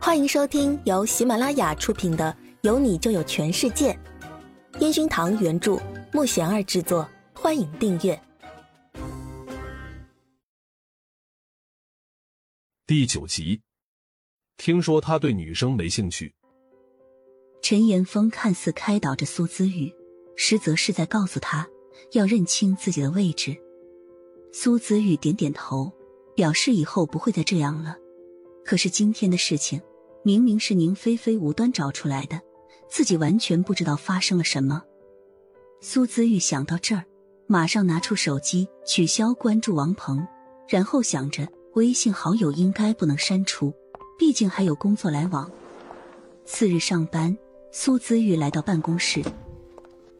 欢迎收听由喜马拉雅出品的《有你就有全世界》，烟熏堂原著，木贤儿制作。欢迎订阅第九集。听说他对女生没兴趣。陈岩峰看似开导着苏姿玉，实则是在告诉他要认清自己的位置。苏姿玉点点头，表示以后不会再这样了。可是今天的事情，明明是宁菲菲无端找出来的，自己完全不知道发生了什么。苏姿玉想到这儿，马上拿出手机取消关注王鹏，然后想着微信好友应该不能删除，毕竟还有工作来往。次日上班，苏姿玉来到办公室，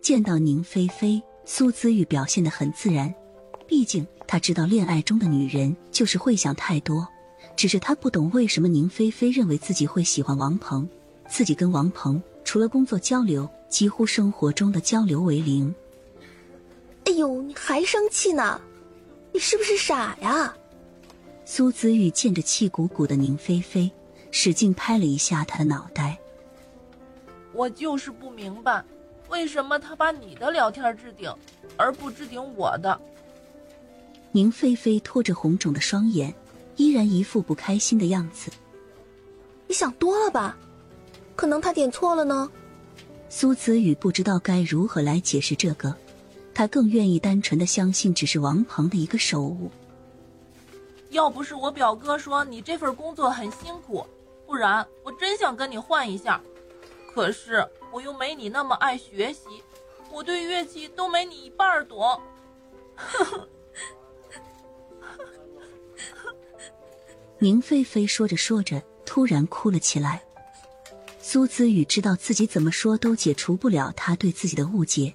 见到宁菲菲，苏姿玉表现的很自然，毕竟她知道恋爱中的女人就是会想太多。只是他不懂为什么宁菲菲认为自己会喜欢王鹏，自己跟王鹏除了工作交流，几乎生活中的交流为零。哎呦，你还生气呢？你是不是傻呀？苏子玉见着气鼓鼓的宁菲菲，使劲拍了一下她的脑袋。我就是不明白，为什么他把你的聊天置顶，而不置顶我的？宁菲菲拖着红肿的双眼。依然一副不开心的样子。你想多了吧？可能他点错了呢。苏子宇不知道该如何来解释这个，他更愿意单纯的相信只是王鹏的一个手误。要不是我表哥说你这份工作很辛苦，不然我真想跟你换一下。可是我又没你那么爱学习，我对乐器都没你一半懂。呵呵。宁菲菲说着说着，突然哭了起来。苏子宇知道自己怎么说都解除不了他对自己的误解，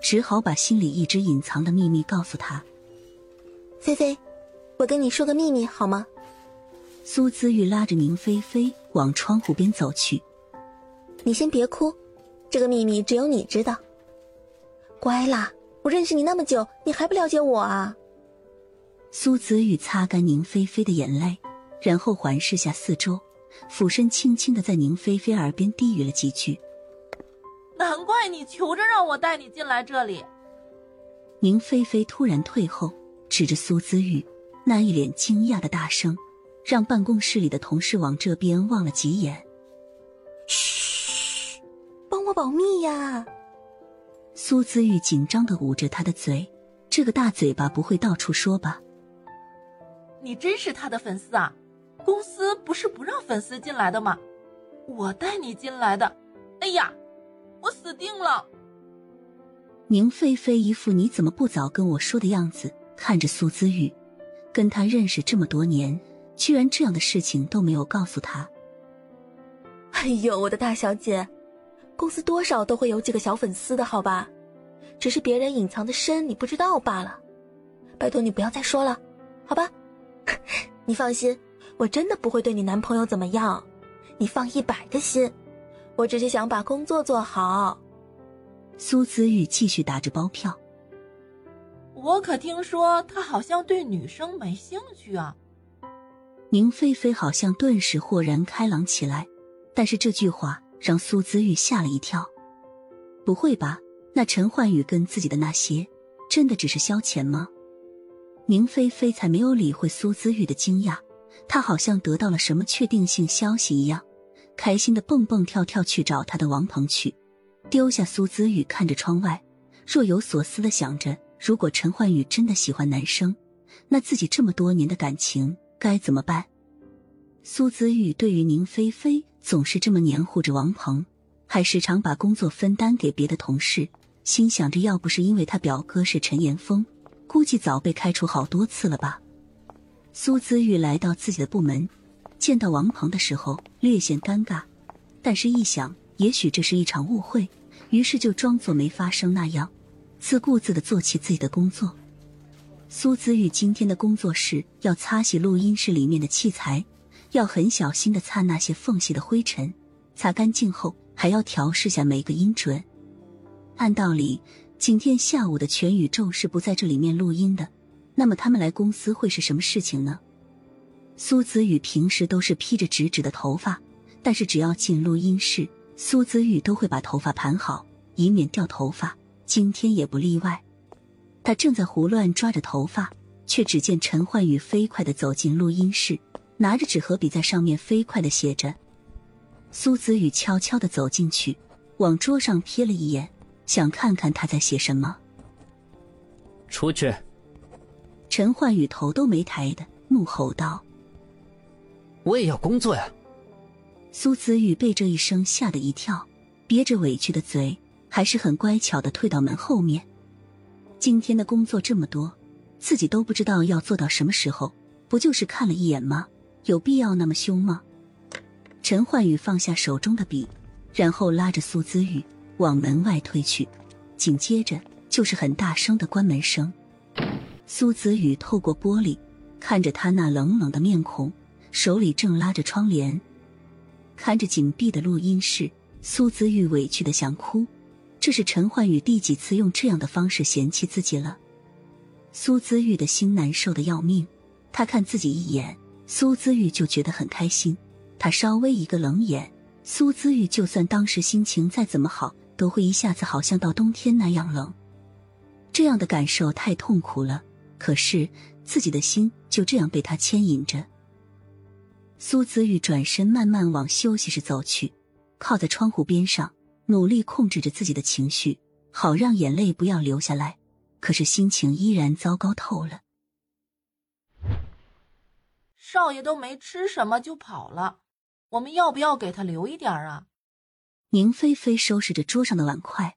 只好把心里一直隐藏的秘密告诉他。菲菲，我跟你说个秘密好吗？苏子玉拉着宁菲菲往窗户边走去。你先别哭，这个秘密只有你知道。乖啦，我认识你那么久，你还不了解我啊？苏子玉擦干宁菲菲的眼泪。然后环视下四周，俯身轻轻的在宁菲菲耳边低语了几句。难怪你求着让我带你进来这里。宁菲菲突然退后，指着苏姿玉，那一脸惊讶的大声，让办公室里的同事往这边望了几眼。嘘，帮我保密呀！苏姿玉紧张的捂着他的嘴，这个大嘴巴不会到处说吧？你真是他的粉丝啊！公司不是不让粉丝进来的吗？我带你进来的。哎呀，我死定了！宁菲菲一副你怎么不早跟我说的样子，看着苏姿玉，跟他认识这么多年，居然这样的事情都没有告诉他。哎呦，我的大小姐，公司多少都会有几个小粉丝的好吧？只是别人隐藏的深，你不知道罢了。拜托你不要再说了，好吧？你放心。我真的不会对你男朋友怎么样，你放一百个心。我只是想把工作做好。苏子玉继续打着包票。我可听说他好像对女生没兴趣啊。宁菲菲好像顿时豁然开朗起来，但是这句话让苏子玉吓了一跳。不会吧？那陈焕宇跟自己的那些，真的只是消遣吗？宁菲菲才没有理会苏子玉的惊讶。他好像得到了什么确定性消息一样，开心的蹦蹦跳跳去找他的王鹏去，丢下苏子雨看着窗外，若有所思的想着：如果陈焕宇真的喜欢男生，那自己这么多年的感情该怎么办？苏子雨对于宁菲菲总是这么黏糊着王鹏，还时常把工作分担给别的同事，心想着要不是因为他表哥是陈岩峰，估计早被开除好多次了吧。苏姿玉来到自己的部门，见到王鹏的时候略显尴尬，但是一想，也许这是一场误会，于是就装作没发生那样，自顾自的做起自己的工作。苏姿玉今天的工作是要擦洗录音室里面的器材，要很小心的擦那些缝隙的灰尘，擦干净后还要调试下每个音准。按道理，今天下午的全宇宙是不在这里面录音的。那么他们来公司会是什么事情呢？苏子宇平时都是披着直直的头发，但是只要进录音室，苏子宇都会把头发盘好，以免掉头发。今天也不例外。他正在胡乱抓着头发，却只见陈焕宇飞快的走进录音室，拿着纸和笔在上面飞快的写着。苏子宇悄悄的走进去，往桌上瞥了一眼，想看看他在写什么。出去！陈焕宇头都没抬的怒吼道：“我也要工作呀！”苏子宇被这一声吓得一跳，憋着委屈的嘴，还是很乖巧的退到门后面。今天的工作这么多，自己都不知道要做到什么时候，不就是看了一眼吗？有必要那么凶吗？陈焕宇放下手中的笔，然后拉着苏子宇往门外推去，紧接着就是很大声的关门声。苏子玉透过玻璃看着他那冷冷的面孔，手里正拉着窗帘，看着紧闭的录音室，苏子玉委屈的想哭。这是陈焕宇第几次用这样的方式嫌弃自己了？苏姿玉的心难受的要命。他看自己一眼，苏姿玉就觉得很开心。他稍微一个冷眼，苏姿玉就算当时心情再怎么好，都会一下子好像到冬天那样冷。这样的感受太痛苦了。可是自己的心就这样被他牵引着。苏子玉转身慢慢往休息室走去，靠在窗户边上。努力控制着自己的情绪，好让眼泪不要流下来。可是心情依然糟糕透了。少爷都没吃什么就跑了，我们要不要给他留一点啊？宁菲菲收拾着桌上的碗筷。